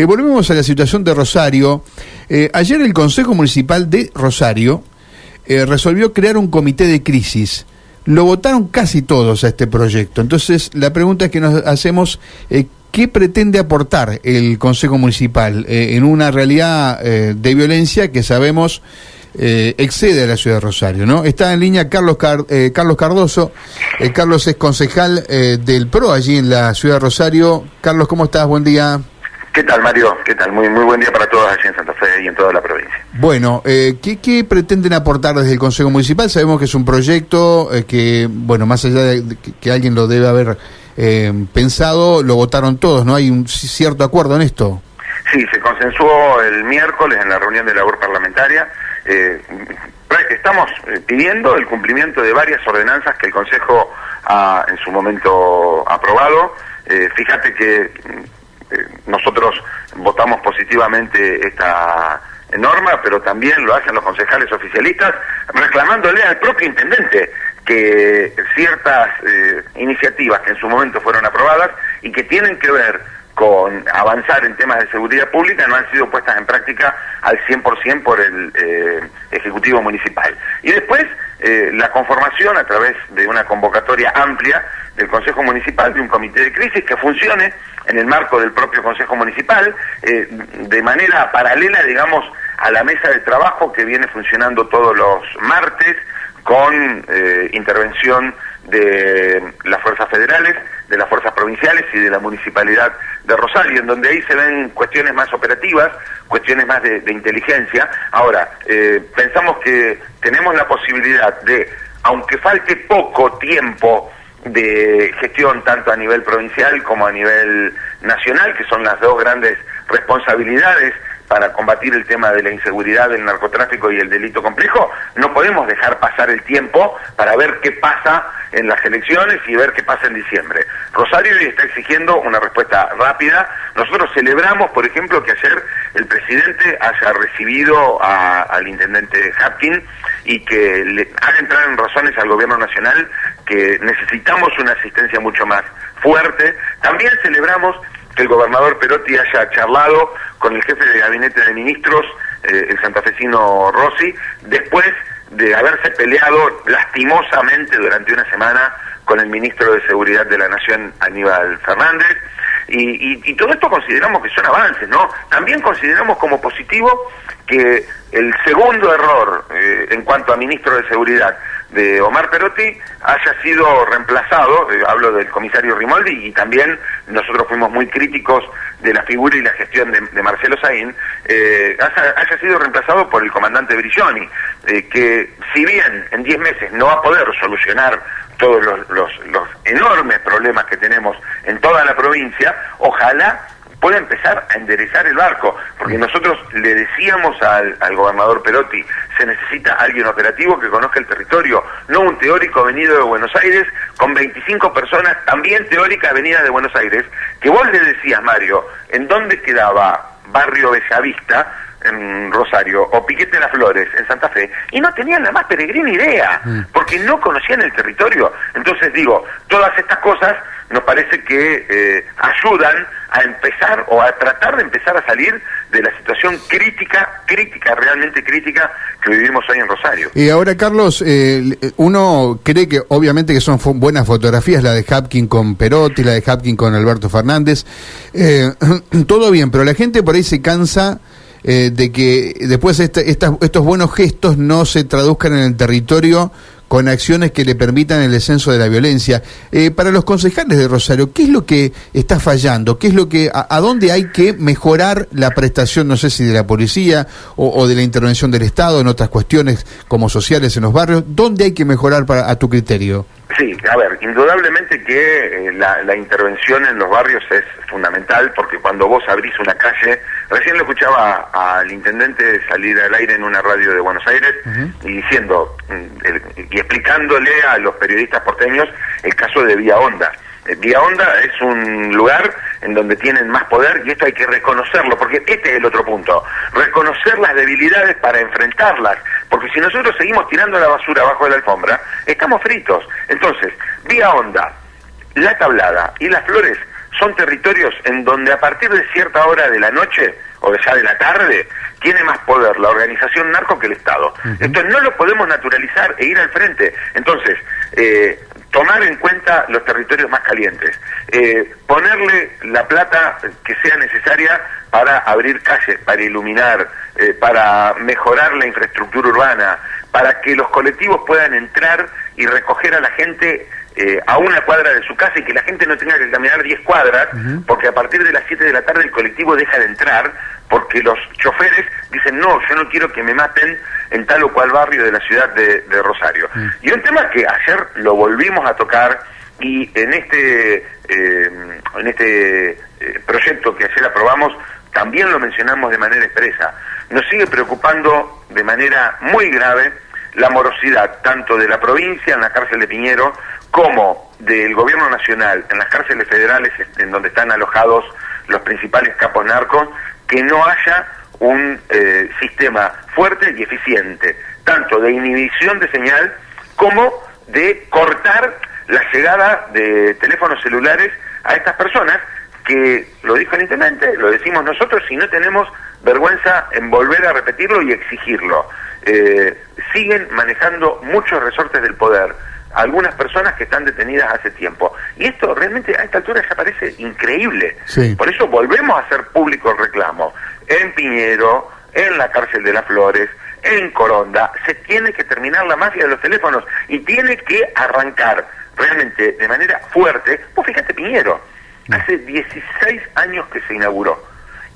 Eh, volvemos a la situación de Rosario. Eh, ayer el Consejo Municipal de Rosario eh, resolvió crear un comité de crisis. Lo votaron casi todos a este proyecto. Entonces, la pregunta es que nos hacemos, ¿qué pretende aportar el Consejo Municipal en una realidad de violencia que sabemos excede a la ciudad de Rosario? ¿no? Está en línea Carlos, Carlos Cardoso. Carlos es concejal del PRO allí en la ciudad de Rosario. Carlos, ¿cómo estás? Buen día. ¿Qué tal, Mario? ¿Qué tal? Muy muy buen día para todos allí en Santa Fe y en toda la provincia. Bueno, eh, ¿qué, pretenden aportar desde el Consejo Municipal? Sabemos que es un proyecto eh, que, bueno, más allá de que, alguien lo debe haber eh, pensado, lo votaron todos, ¿no? ¿Hay un cierto acuerdo en esto? Sí, se consensuó el miércoles en la reunión de labor parlamentaria. estamos pidiendo el cumplimiento de varias ordenanzas que el Consejo ha en su momento aprobado. fíjate que eh, nosotros votamos positivamente esta norma, pero también lo hacen los concejales oficialistas, reclamándole al propio intendente que ciertas eh, iniciativas que en su momento fueron aprobadas y que tienen que ver con avanzar en temas de seguridad pública no han sido puestas en práctica al 100% por el eh, Ejecutivo Municipal. Y después la conformación a través de una convocatoria amplia del Consejo Municipal de un comité de crisis que funcione en el marco del propio Consejo Municipal, eh, de manera paralela, digamos, a la mesa de trabajo que viene funcionando todos los martes con eh, intervención de las fuerzas federales, de las fuerzas provinciales y de la municipalidad de Rosario, en donde ahí se ven cuestiones más operativas, cuestiones más de, inteligencia. Ahora, eh, pensamos que tenemos la posibilidad de, aunque falte poco tiempo de gestión tanto a nivel provincial como a nivel nacional, que son las dos grandes responsabilidades para combatir el tema de la inseguridad, del narcotráfico y el delito complejo, no podemos dejar pasar el tiempo para ver qué pasa en las elecciones y ver qué pasa en diciembre. Rosario está exigiendo una respuesta rápida. Nosotros celebramos, por ejemplo, que ayer el presidente haya recibido al intendente Hapkin y que le haga entrar en razones al gobierno nacional que necesitamos una asistencia mucho más fuerte. También celebramos que el gobernador Perotti haya charlado con el jefe de gabinete de ministros, eh, el santafesino Rossi, después de haberse peleado lastimosamente durante una semana con el ministro de Seguridad de la Nación, Aníbal Fernández. Y, todo esto consideramos que son avances, ¿no? También consideramos como positivo que el segundo error eh, en cuanto a ministro de Seguridad de Omar Perotti haya sido reemplazado, hablo del comisario Rimoldi, y también nosotros fuimos muy críticos de la figura y la gestión de, Marcelo Saín, eh, haya, sido reemplazado por el comandante Brilloni, eh, que si bien en 10 meses no va a poder solucionar todos los, los enormes problemas que tenemos en toda la provincia, ojalá pueda empezar a enderezar el barco, porque nosotros le decíamos al, gobernador Perotti, se necesita alguien operativo que conozca el territorio, no un teórico venido de Buenos Aires con 25 personas también teóricas venidas de Buenos Aires, que vos le decías, Mario, ¿en dónde quedaba Barrio Bellavista? En Rosario o Piquete de las Flores en Santa Fe y no tenían la más peregrina idea mm. porque no conocían el territorio. Entonces digo, todas estas cosas nos parece que eh, ayudan a empezar o a tratar de empezar a salir de la situación crítica, crítica, realmente crítica que vivimos hoy en Rosario. Y ahora, Carlos, eh, uno cree que obviamente que son buenas fotografías, la de Hapkin con Perotti, la de Hapkin con Alberto Fernández, eh, todo bien, pero la gente por ahí se cansa de que después estos buenos gestos no se traduzcan en el territorio con acciones que le permitan el descenso de la violencia. Eh, para los concejales de Rosario, ¿qué es lo que está fallando? ¿Qué es lo que, a, dónde hay que mejorar la prestación, no sé si de la policía o, de la intervención del Estado en otras cuestiones como sociales en los barrios? ¿Dónde hay que mejorar para, a tu criterio? Sí, a ver, indudablemente que eh, la, intervención en los barrios es fundamental porque cuando vos abrís una calle, recién lo escuchaba al intendente salir al aire en una radio de Buenos Aires y diciendo mm, y explicándole a los periodistas porteños el caso de Vía Honda. Eh, Vía Honda es un lugar en donde tienen más poder y esto hay que reconocerlo, porque este es el otro punto, reconocer las debilidades para enfrentarlas, porque si nosotros seguimos tirando la basura abajo de la alfombra, estamos fritos. Entonces, Vía Honda, La Tablada y Las Flores son territorios en donde a partir de cierta hora de la noche o ya de la tarde tiene más poder la organización narco que el Estado. Entonces no lo podemos naturalizar e ir al frente. Entonces, eh, tomar en cuenta los territorios más calientes, eh, ponerle la plata que sea necesaria para abrir calles, para iluminar, eh, para mejorar la infraestructura urbana, para que los colectivos puedan entrar y recoger a la gente eh, a una cuadra de su casa y que la gente no tenga que caminar 10 cuadras, porque a partir de las 7 de la tarde el colectivo deja de entrar, porque los choferes dicen, no, yo no quiero que me maten en tal o cual barrio de la ciudad de, Rosario. Y un tema que ayer lo volvimos a tocar y en este, eh, en este eh, proyecto que ayer aprobamos también lo mencionamos de manera expresa. Nos sigue preocupando de manera muy grave la morosidad tanto de la provincia en la cárcel de Piñero como del gobierno nacional en las cárceles federales en donde están alojados los principales capos narcos, que no haya un eh, sistema fuerte y eficiente, tanto de inhibición de señal como de cortar la llegada de teléfonos celulares a estas personas que, lo dijo lo decimos nosotros y no tenemos vergüenza en volver a repetirlo y exigirlo. Eh, siguen manejando muchos resortes del poder algunas personas que están detenidas hace tiempo. Y esto realmente a esta altura ya parece increíble. Por eso volvemos a hacer público el reclamo. En Piñero, en la cárcel de las Flores, en Coronda, se tiene que terminar la mafia de los teléfonos y tiene que arrancar realmente de manera fuerte. Vos fíjate, Piñero, hace 16 años que se inauguró.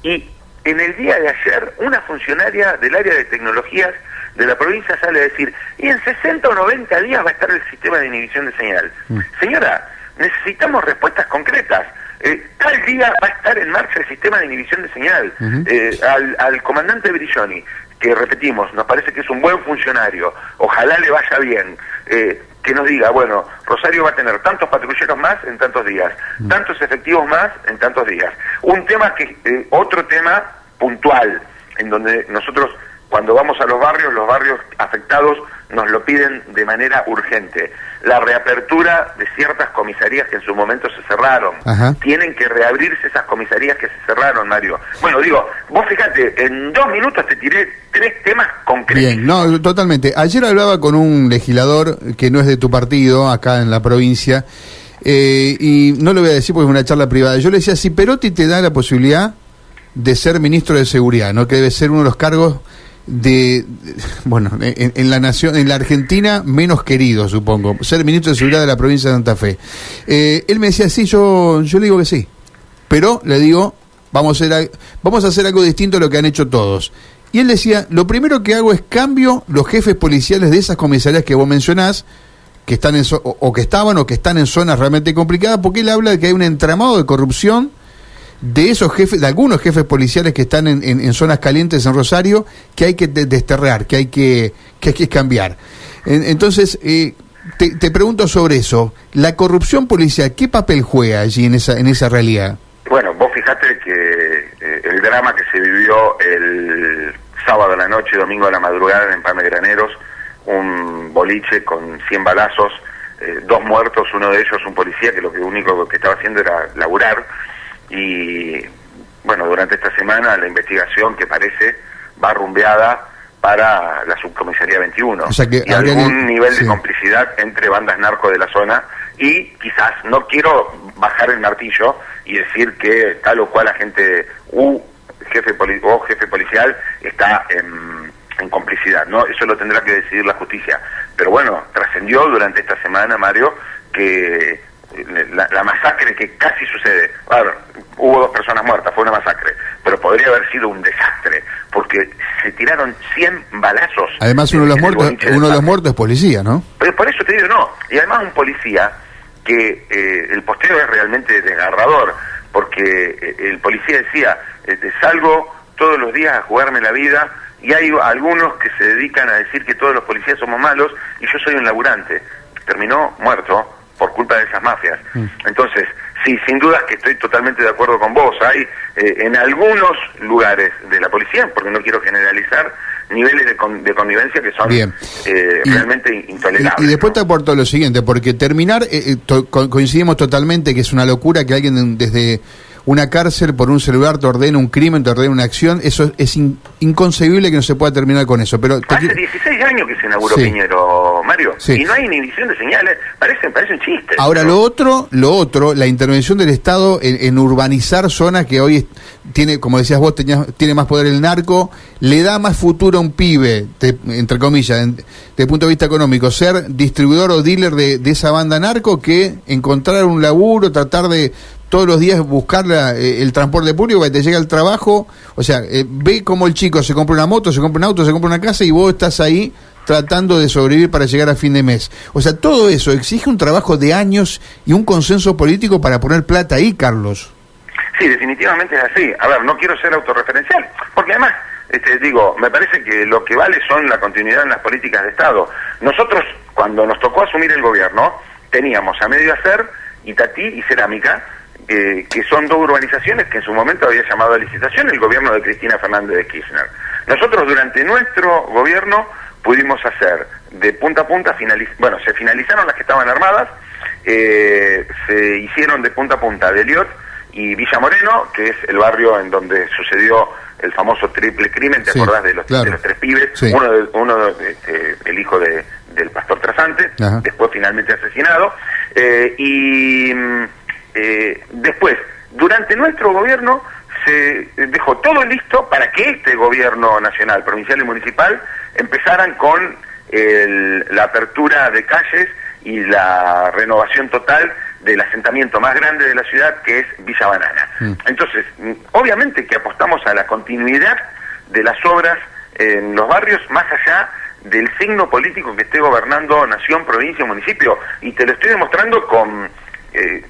Y en el día de ayer, una funcionaria del área de tecnologías de la provincia sale a decir, y en 60 o 90 días va a estar el sistema de inhibición de señal. Mm. Señora, necesitamos respuestas concretas. Eh, tal día va a estar en marcha el sistema de inhibición de señal. Eh, al, comandante Brilloni, que repetimos, nos parece que es un buen funcionario, ojalá le vaya bien, eh, que nos diga, bueno, Rosario va a tener tantos patrulleros más en tantos días, mm. tantos efectivos más en tantos días. Un tema que, otro tema puntual, en donde nosotros cuando vamos a los barrios, los barrios afectados nos lo piden de manera urgente. La reapertura de ciertas comisarías que en su momento se cerraron. Tienen que reabrirse esas comisarías que se cerraron, Mario. Bueno, digo, vos fíjate, en dos minutos te tiré tres temas concretos. Bien, no, totalmente. Ayer hablaba con un legislador que no es de tu partido, acá en la provincia, eh, y no lo voy a decir porque es una charla privada. Yo le decía, si Perotti te da la posibilidad de ser ministro de Seguridad, ¿no? que debe ser uno de los cargos de, bueno, en, la nación, en la Argentina menos querido, supongo, ser ministro de Seguridad de la provincia de Santa Fe. Eh, él me decía, sí, yo, yo le digo que sí, pero le digo, vamos a, hacer, vamos a hacer algo distinto a lo que han hecho todos. Y él decía, lo primero que hago es cambio los jefes policiales de esas comisarías que vos mencionás, que están en, o que estaban o que están en zonas realmente complicadas, porque él habla de que hay un entramado de corrupción de esos jefes, de algunos jefes policiales que están en, zonas calientes en Rosario, que hay que desterrar, que hay que, que, hay que cambiar. entonces, eh, te, pregunto sobre eso. ¿La corrupción policial qué papel juega allí en esa, en esa realidad? Bueno, vos fijate que eh, el drama que se vivió el sábado a la noche, domingo a la madrugada en Palme Graneros, un boliche con 100 balazos, eh, dos muertos, uno de ellos un policía que lo que único que estaba haciendo era laburar, y bueno, durante esta semana la investigación que parece va rumbeada para la subcomisaría 21. O sea que y algún nivel de complicidad entre bandas narco de la zona y quizás, no quiero bajar el martillo y decir que tal o cual agente U, jefe o jefe policial está en, en complicidad, ¿no? Eso lo tendrá que decidir la justicia. Pero bueno, trascendió durante esta semana, Mario, que la, masacre que casi sucede, claro, hubo dos personas muertas, fue una masacre, pero podría haber sido un desastre, porque se tiraron 100 balazos. Además uno de los muertos, uno de los muertos es policía, ¿no? Pero por eso te digo, no, y además un policía que eh, el posteo es realmente desgarrador, porque eh, el policía decía, eh, salgo todos los días a jugarme la vida, y hay algunos que se dedican a decir que todos los policías somos malos, y yo soy un laburante. Terminó muerto por culpa de esas mafias. Mm. Entonces, sí, sin dudas que estoy totalmente de acuerdo con vos. Hay eh, en algunos lugares de la policía, porque no quiero generalizar, niveles de, convivencia que son eh, realmente intolerables. Y, después te aporto lo siguiente, porque terminar, eh, coincidimos totalmente que es una locura que alguien desde una cárcel por un celular te ordena un crimen, te ordena una acción, eso es inconcebible que no se pueda terminar con eso. Pero Hace 16 años que se inauguró Piñero, Mario, y no hay inhibición de señales, parece, parece un chiste. Ahora, lo otro, lo otro, la intervención del Estado en, urbanizar zonas que hoy tiene, como decías vos, tiene más poder el narco, le da más futuro a un pibe, entre comillas, desde el punto de vista económico, ser distribuidor o dealer de, de esa banda narco que encontrar un laburo, tratar de todos los días buscar eh, el transporte público que te llega al trabajo. O sea, eh, ve cómo el chico se compra una moto, se compra un auto, se compra una casa y vos estás ahí tratando de sobrevivir para llegar a fin de mes. O sea, todo eso exige un trabajo de años y un consenso político para poner plata ahí, Carlos. Sí, definitivamente es así. A ver, no quiero ser autorreferencial, porque además, este, digo, me parece que lo que vale son la continuidad en las políticas de Estado. Nosotros, cuando nos tocó asumir el gobierno, teníamos a medio hacer Itatí y Cerámica, que son dos urbanizaciones que en su momento había llamado a licitación el gobierno de Cristina Fernández de Kirchner. Nosotros durante nuestro gobierno pudimos hacer de punta a punta, bueno, se finalizaron las que estaban armadas, eh, se hicieron de punta a punta de Eliot y Villa Moreno, que es el barrio en donde sucedió el famoso triple crimen, ¿te acordás de los, tres pibes? Uno, de, uno este, el hijo de, del pastor Trasante, después finalmente asesinado, eh, y mm, eh, después, durante nuestro gobierno se dejó todo listo para que este gobierno nacional, provincial y municipal empezaran con la apertura de calles y la renovación total del asentamiento más grande de la ciudad, que es Villa Banana. Mm. Entonces, obviamente que apostamos a la continuidad de las obras en los barrios, más allá del signo político que esté gobernando nación, provincia o municipio. Y te lo estoy demostrando con eh,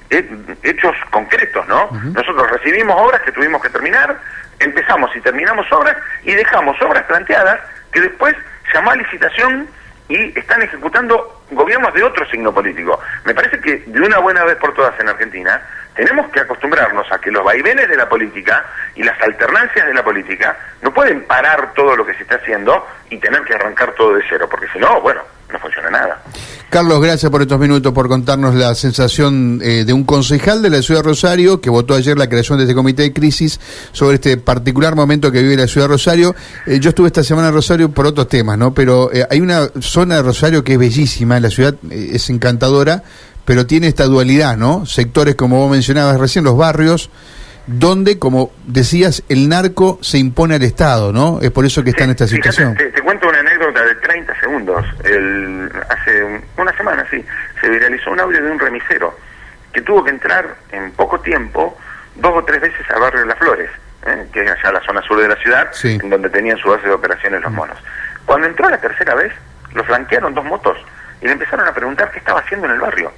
hechos concretos, ¿no? Nosotros recibimos obras que tuvimos que terminar, empezamos y terminamos obras y dejamos obras planteadas que después llamó a licitación y están ejecutando gobiernos de otro signo político. Me parece que de una buena vez por todas en Argentina tenemos que acostumbrarnos a que los vaivenes de la política y las alternancias de la política no pueden parar todo lo que se está haciendo y tener que arrancar todo de cero, porque si no, bueno, no funciona nada. Carlos, gracias por estos minutos, por contarnos la sensación eh, de un concejal de la ciudad de Rosario que votó ayer la creación de este comité de crisis sobre este particular momento que vive la ciudad de Rosario. Eh, yo estuve esta semana en Rosario por otros temas, ¿no? Pero eh, hay una zona de Rosario que es bellísima, la ciudad es encantadora, pero tiene esta dualidad, ¿no? Sectores, como vos mencionabas recién, los barrios, donde, como decías, el narco se impone al Estado, ¿no? Es por eso que está en esta situación. te, cuento una anécdota de 30 segundos. El, hace una semana, sí, se viralizó un audio de un remisero que tuvo que entrar en poco tiempo dos o tres veces al barrio de Las Flores, ¿eh? que es allá la zona sur de la ciudad, en donde tenían su base de operaciones los mm. monos. Cuando entró la tercera vez, lo flanquearon dos motos y le empezaron a preguntar qué estaba haciendo en el barrio.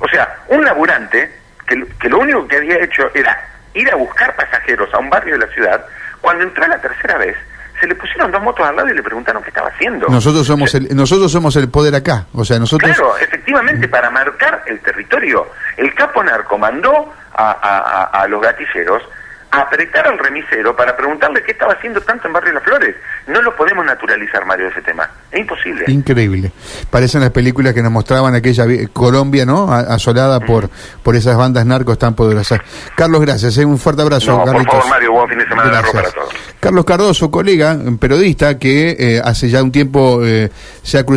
O sea, un laburante que, que lo único que había hecho era ir a buscar pasajeros a un barrio de la ciudad, cuando entró la tercera vez, se le pusieron dos motos al lado y le preguntaron qué estaba haciendo. Nosotros somos el, nosotros somos el poder acá, o sea, nosotros... Claro, efectivamente, para marcar el territorio. El capo narco mandó a, a los gatilleros apretar al remisero para preguntarle qué estaba haciendo tanto en Barrio Las Flores. No lo podemos naturalizar, Mario, ese tema. Es imposible. Increíble. Parecen las películas que nos mostraban aquella Colombia, ¿no? Asolada por, por esas bandas narcos tan poderosas. Carlos, gracias. ¿eh? Un fuerte abrazo. No, por favor, Mario, buen fin de semana para todos. Carlos Cardoso, colega, periodista, que eh, hace ya un tiempo eh, se ha cruzado